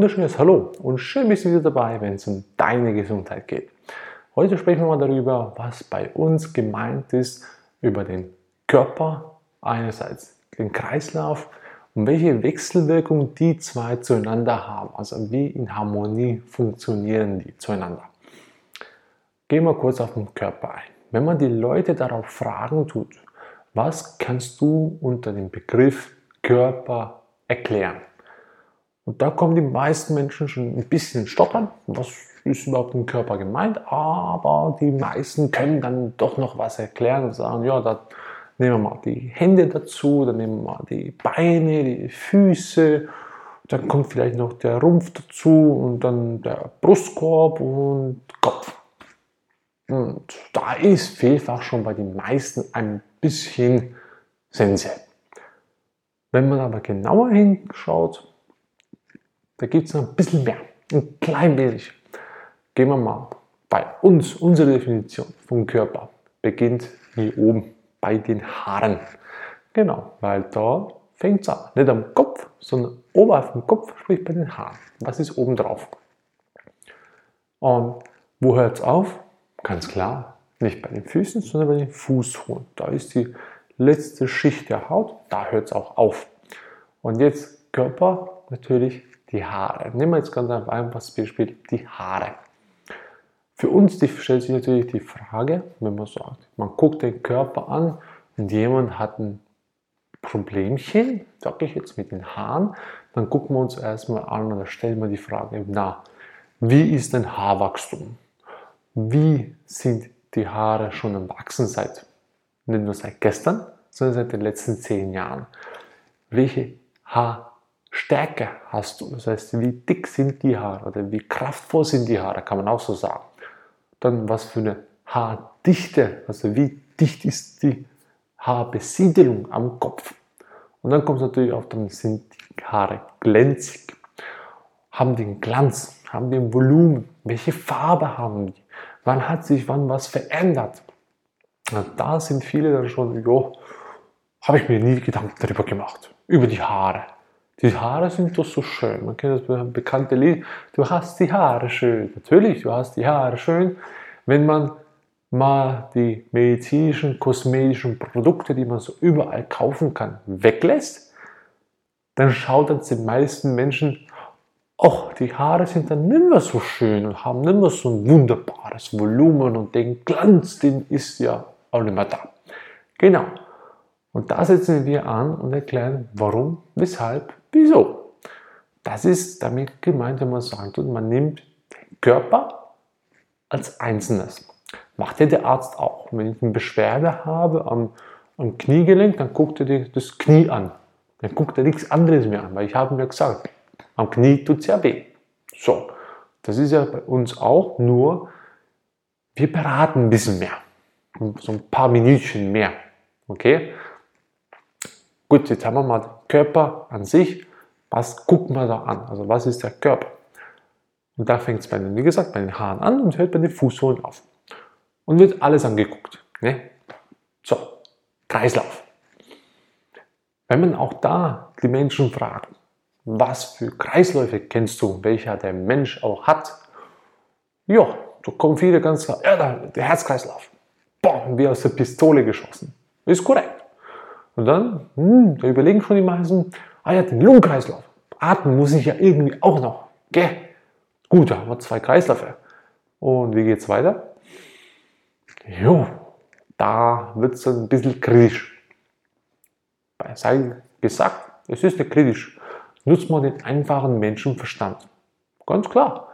wunderschönes Hallo und schön bist du wieder dabei, wenn es um deine Gesundheit geht. Heute sprechen wir mal darüber, was bei uns gemeint ist über den Körper, einerseits den Kreislauf und welche Wechselwirkung die zwei zueinander haben, also wie in Harmonie funktionieren die zueinander. Gehen wir kurz auf den Körper ein. Wenn man die Leute darauf fragen tut, was kannst du unter dem Begriff Körper erklären? Und da kommen die meisten Menschen schon ein bisschen stottern. Was ist überhaupt im Körper gemeint? Aber die meisten können dann doch noch was erklären und sagen, ja, da nehmen wir mal die Hände dazu, dann nehmen wir mal die Beine, die Füße, dann kommt vielleicht noch der Rumpf dazu und dann der Brustkorb und Kopf. Und da ist vielfach schon bei den meisten ein bisschen Sense. Wenn man aber genauer hinschaut, da gibt es noch ein bisschen mehr, ein klein wenig. Gehen wir mal bei uns, unsere Definition vom Körper beginnt hier oben bei den Haaren. Genau, weil da fängt es an. Nicht am Kopf, sondern oberhalb vom Kopf, sprich bei den Haaren. Was ist oben drauf? Und wo hört es auf? Ganz klar, nicht bei den Füßen, sondern bei den Fußsohlen. Da ist die letzte Schicht der Haut, da hört es auch auf. Und jetzt Körper natürlich die Haare. Nehmen wir jetzt ganz einfach ein Beispiel, die Haare. Für uns die, stellt sich natürlich die Frage, wenn man sagt, man guckt den Körper an und jemand hat ein Problemchen, sage ich jetzt mit den Haaren, dann gucken wir uns erstmal an oder stellen wir die Frage, na, wie ist denn Haarwachstum? Wie sind die Haare schon am Wachsen seit, nicht nur seit gestern, sondern seit den letzten zehn Jahren? Welche Haar Stärke hast du. Das heißt, wie dick sind die Haare oder wie kraftvoll sind die Haare, kann man auch so sagen. Dann was für eine Haardichte, also wie dicht ist die Haarbesiedelung am Kopf. Und dann kommt es natürlich auch, dann sind die Haare glänzig, haben den Glanz, haben den Volumen, welche Farbe haben die, wann hat sich wann was verändert. Und da sind viele dann schon, jo, habe ich mir nie Gedanken darüber gemacht, über die Haare. Die Haare sind doch so schön. Man kennt das bekannte Lied. Du hast die Haare schön. Natürlich, du hast die Haare schön. Wenn man mal die medizinischen, kosmetischen Produkte, die man so überall kaufen kann, weglässt, dann schaut das den meisten Menschen, ach, die Haare sind dann nicht mehr so schön und haben nicht mehr so ein wunderbares Volumen und den Glanz, den ist ja auch nicht mehr da. Genau. Und da setzen wir an und erklären, warum, weshalb, wieso. Das ist damit gemeint, wenn man sagt, man nimmt den Körper als Einzelnes. Macht ja der Arzt auch. Wenn ich eine Beschwerde habe am, am Kniegelenk, dann guckt er das Knie an. Dann guckt er nichts anderes mehr an, weil ich habe mir gesagt, am Knie tut es ja weh. So, das ist ja bei uns auch, nur wir beraten ein bisschen mehr. So ein paar Minütchen mehr. Okay? Gut, jetzt haben wir mal Körper an sich. Was gucken wir da an? Also was ist der Körper? Und da fängt es bei den, wie gesagt, bei den Haaren an und hört bei den Fußsohlen auf. Und wird alles angeguckt. Ne? So, Kreislauf. Wenn man auch da die Menschen fragt, was für Kreisläufe kennst du, welcher der Mensch auch hat, ja, da kommen viele ganz klar, ja, der Herzkreislauf. Boah, wie aus der Pistole geschossen. Ist korrekt. Und dann, hm, da überlegen schon die meisten, ah ja, den Lungenkreislauf. Atmen muss ich ja irgendwie auch noch. Gell? Gut, da haben wir zwei Kreisläufe. Und wie geht es weiter? Jo, da wird es ein bisschen kritisch. Sei gesagt, es ist nicht kritisch. Nutzt man den einfachen Menschenverstand. Ganz klar.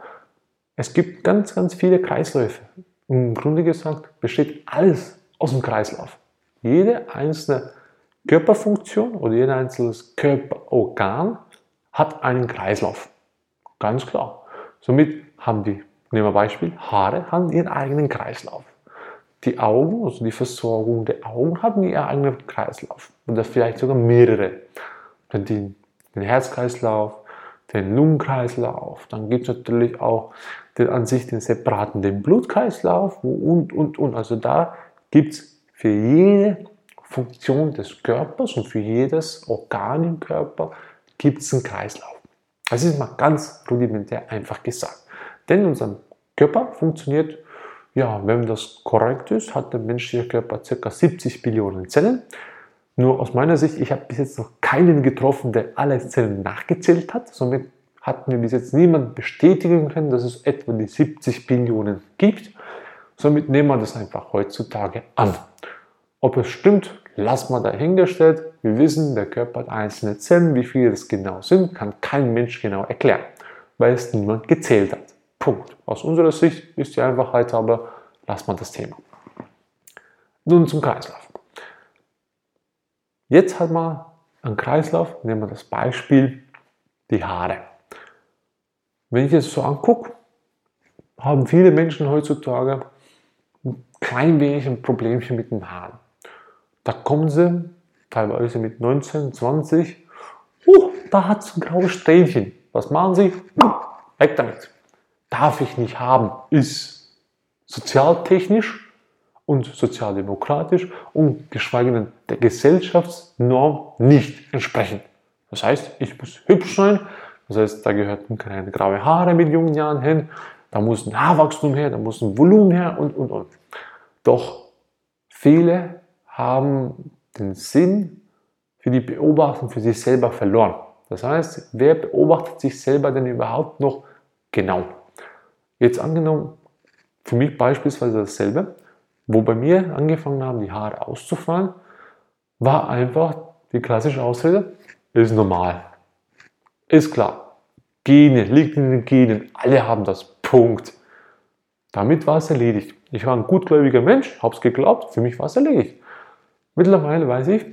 Es gibt ganz, ganz viele Kreisläufe. Im Grunde gesagt besteht alles aus dem Kreislauf. Jede einzelne Körperfunktion oder jeder einzelne Körperorgan hat einen Kreislauf. Ganz klar. Somit haben die, nehmen wir Beispiel, Haare haben ihren eigenen Kreislauf. Die Augen, also die Versorgung der Augen, haben ihren eigenen Kreislauf. Oder vielleicht sogar mehrere. Den, den Herzkreislauf, den Lungenkreislauf. Dann gibt es natürlich auch den, an sich den separaten den Blutkreislauf und, und, und. Also da gibt es für jede Funktion des Körpers und für jedes Organ im Körper gibt es einen Kreislauf. Das ist mal ganz rudimentär einfach gesagt. Denn unser Körper funktioniert, ja, wenn das korrekt ist, hat der menschliche Körper ca. 70 Billionen Zellen. Nur aus meiner Sicht, ich habe bis jetzt noch keinen getroffen, der alle Zellen nachgezählt hat. Somit hat mir bis jetzt niemand bestätigen können, dass es etwa die 70 Billionen gibt. Somit nehmen wir das einfach heutzutage an. Ob es stimmt, lassen wir dahingestellt. Wir wissen, der Körper hat einzelne Zellen. Wie viele das genau sind, kann kein Mensch genau erklären, weil es niemand gezählt hat. Punkt. Aus unserer Sicht ist die Einfachheit aber, lassen wir das Thema. Nun zum Kreislauf. Jetzt hat man einen Kreislauf, nehmen wir das Beispiel die Haare. Wenn ich es so angucke, haben viele Menschen heutzutage ein klein wenig ein Problemchen mit den Haaren. Da kommen sie teilweise mit 19, 20, uh, da hat es ein graues Strähnchen. Was machen sie? Weg damit. Darf ich nicht haben. Ist sozialtechnisch und sozialdemokratisch und geschweige denn der Gesellschaftsnorm nicht entsprechend. Das heißt, ich muss hübsch sein. Das heißt, da gehört keine graue Haare mit jungen Jahren hin. Da muss ein Haarwachstum her, da muss ein Volumen her und, und, und. Doch viele haben den Sinn für die Beobachtung für sich selber verloren. Das heißt, wer beobachtet sich selber denn überhaupt noch genau? Jetzt angenommen, für mich beispielsweise dasselbe, wo bei mir angefangen haben, die Haare auszufallen, war einfach die klassische Ausrede, ist normal. Ist klar. Gene, liegt in den Genen, alle haben das. Punkt. Damit war es erledigt. Ich war ein gutgläubiger Mensch, habe es geglaubt, für mich war es erledigt. Mittlerweile weiß ich,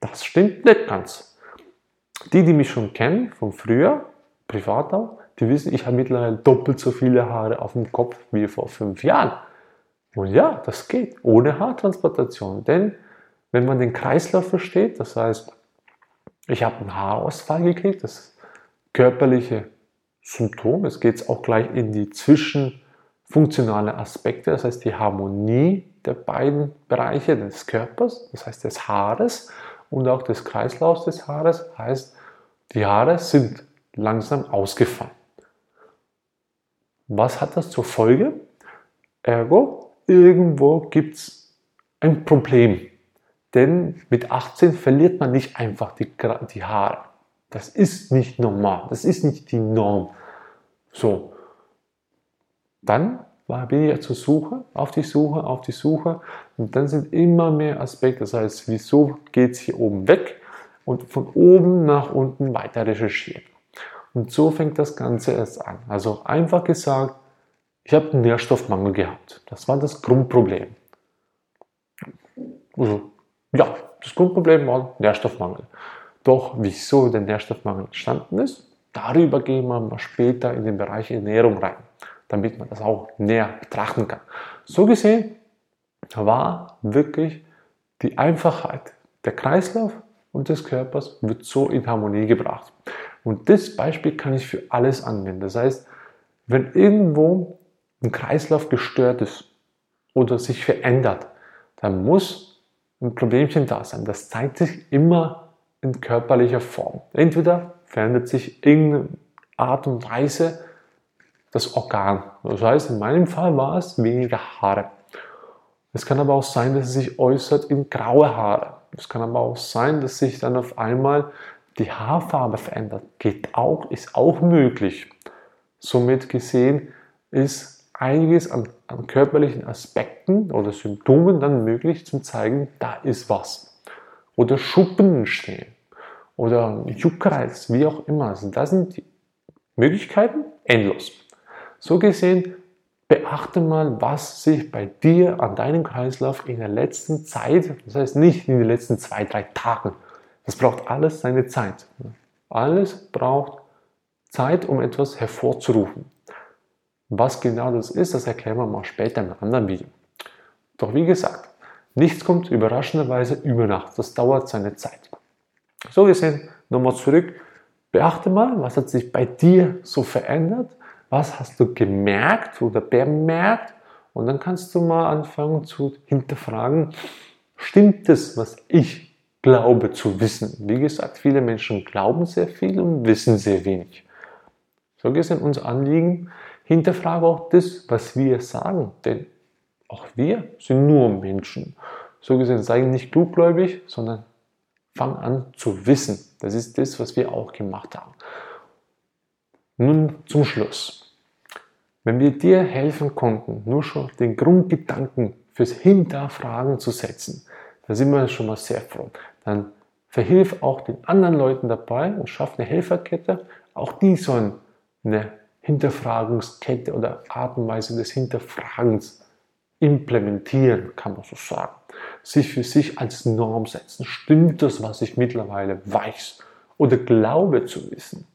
das stimmt nicht ganz. Die, die mich schon kennen, von früher, privat auch, die wissen, ich habe mittlerweile doppelt so viele Haare auf dem Kopf wie vor fünf Jahren. Und ja, das geht ohne Haartransplantation. Denn wenn man den Kreislauf versteht, das heißt, ich habe einen Haarausfall gekriegt, das körperliche Symptom, es geht auch gleich in die zwischenfunktionale Aspekte, das heißt die Harmonie der beiden Bereiche des Körpers, das heißt des Haares und auch des Kreislaufs des Haares, heißt, die Haare sind langsam ausgefallen. Was hat das zur Folge? Ergo, irgendwo gibt es ein Problem. Denn mit 18 verliert man nicht einfach die, die Haare. Das ist nicht normal. Das ist nicht die Norm. So. Dann war, bin ich zur Suche, auf die Suche, auf die Suche. Und dann sind immer mehr Aspekte. Das heißt, wieso geht es hier oben weg? Und von oben nach unten weiter recherchieren. Und so fängt das Ganze erst an. Also einfach gesagt, ich habe einen Nährstoffmangel gehabt. Das war das Grundproblem. Also, ja, das Grundproblem war Nährstoffmangel. Doch wieso der Nährstoffmangel entstanden ist, darüber gehen wir mal später in den Bereich Ernährung rein damit man das auch näher betrachten kann. So gesehen war wirklich die Einfachheit der Kreislauf und des Körpers wird so in Harmonie gebracht. Und das Beispiel kann ich für alles anwenden. Das heißt, wenn irgendwo ein Kreislauf gestört ist oder sich verändert, dann muss ein Problemchen da sein. Das zeigt sich immer in körperlicher Form. Entweder verändert sich irgendeine Art und Weise das Organ. Das heißt, in meinem Fall war es weniger Haare. Es kann aber auch sein, dass es sich äußert in graue Haare. Es kann aber auch sein, dass sich dann auf einmal die Haarfarbe verändert. Geht auch, ist auch möglich. Somit gesehen ist einiges an, an körperlichen Aspekten oder Symptomen dann möglich zum zeigen, da ist was. Oder Schuppen stehen oder Juckreiz, wie auch immer. Also das sind die Möglichkeiten endlos. So gesehen, beachte mal, was sich bei dir an deinem Kreislauf in der letzten Zeit, das heißt nicht in den letzten zwei, drei Tagen, das braucht alles seine Zeit. Alles braucht Zeit, um etwas hervorzurufen. Was genau das ist, das erklären wir mal später in einem anderen Video. Doch wie gesagt, nichts kommt überraschenderweise über Nacht. Das dauert seine Zeit. So gesehen, nochmal zurück. Beachte mal, was hat sich bei dir so verändert was hast du gemerkt oder bemerkt? Und dann kannst du mal anfangen zu hinterfragen, stimmt es, was ich glaube zu wissen. Wie gesagt, viele Menschen glauben sehr viel und wissen sehr wenig. So gesehen unser Anliegen, hinterfrage auch das, was wir sagen, denn auch wir sind nur Menschen. So gesehen, sei nicht kluggläubig, sondern fang an zu wissen. Das ist das, was wir auch gemacht haben. Nun zum Schluss. Wenn wir dir helfen konnten, nur schon den Grundgedanken fürs Hinterfragen zu setzen, dann sind wir schon mal sehr froh. Dann verhilf auch den anderen Leuten dabei und schaff eine Helferkette. Auch die sollen eine Hinterfragungskette oder Art und Weise des Hinterfragens implementieren, kann man so sagen. Sich für sich als Norm setzen. Stimmt das, was ich mittlerweile weiß oder glaube zu wissen?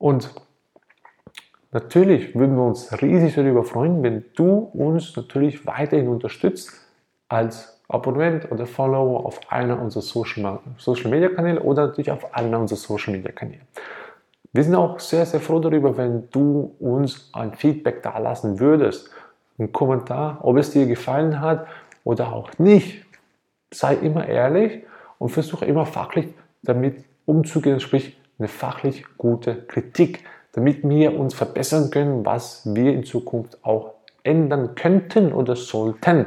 Und natürlich würden wir uns riesig darüber freuen, wenn du uns natürlich weiterhin unterstützt als Abonnent oder Follower auf einer unserer Social, Media Kanäle oder natürlich auf einer unserer Social Media Kanäle. Wir sind auch sehr, sehr froh darüber, wenn du uns ein Feedback dalassen würdest. Ein Kommentar, ob es dir gefallen hat oder auch nicht. Sei immer ehrlich und versuche immer fachlich damit umzugehen, sprich eine fachlich gute Kritik, damit wir uns verbessern können, was wir in Zukunft auch ändern könnten oder sollten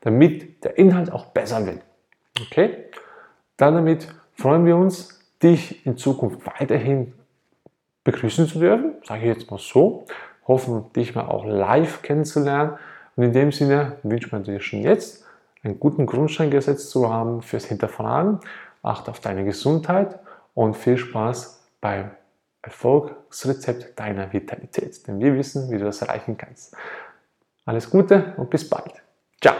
damit der Inhalt auch besser wird. Okay? Dann damit freuen wir uns, dich in Zukunft weiterhin begrüßen zu dürfen, sage ich jetzt mal so. Hoffen, dich mal auch live kennenzulernen. Und in dem Sinne wünsche man dir schon jetzt einen guten Grundstein gesetzt zu haben fürs Hinterfragen. Achte auf deine Gesundheit und viel Spaß beim Erfolgsrezept deiner Vitalität. Denn wir wissen, wie du das erreichen kannst. Alles Gute und bis bald. Ciao.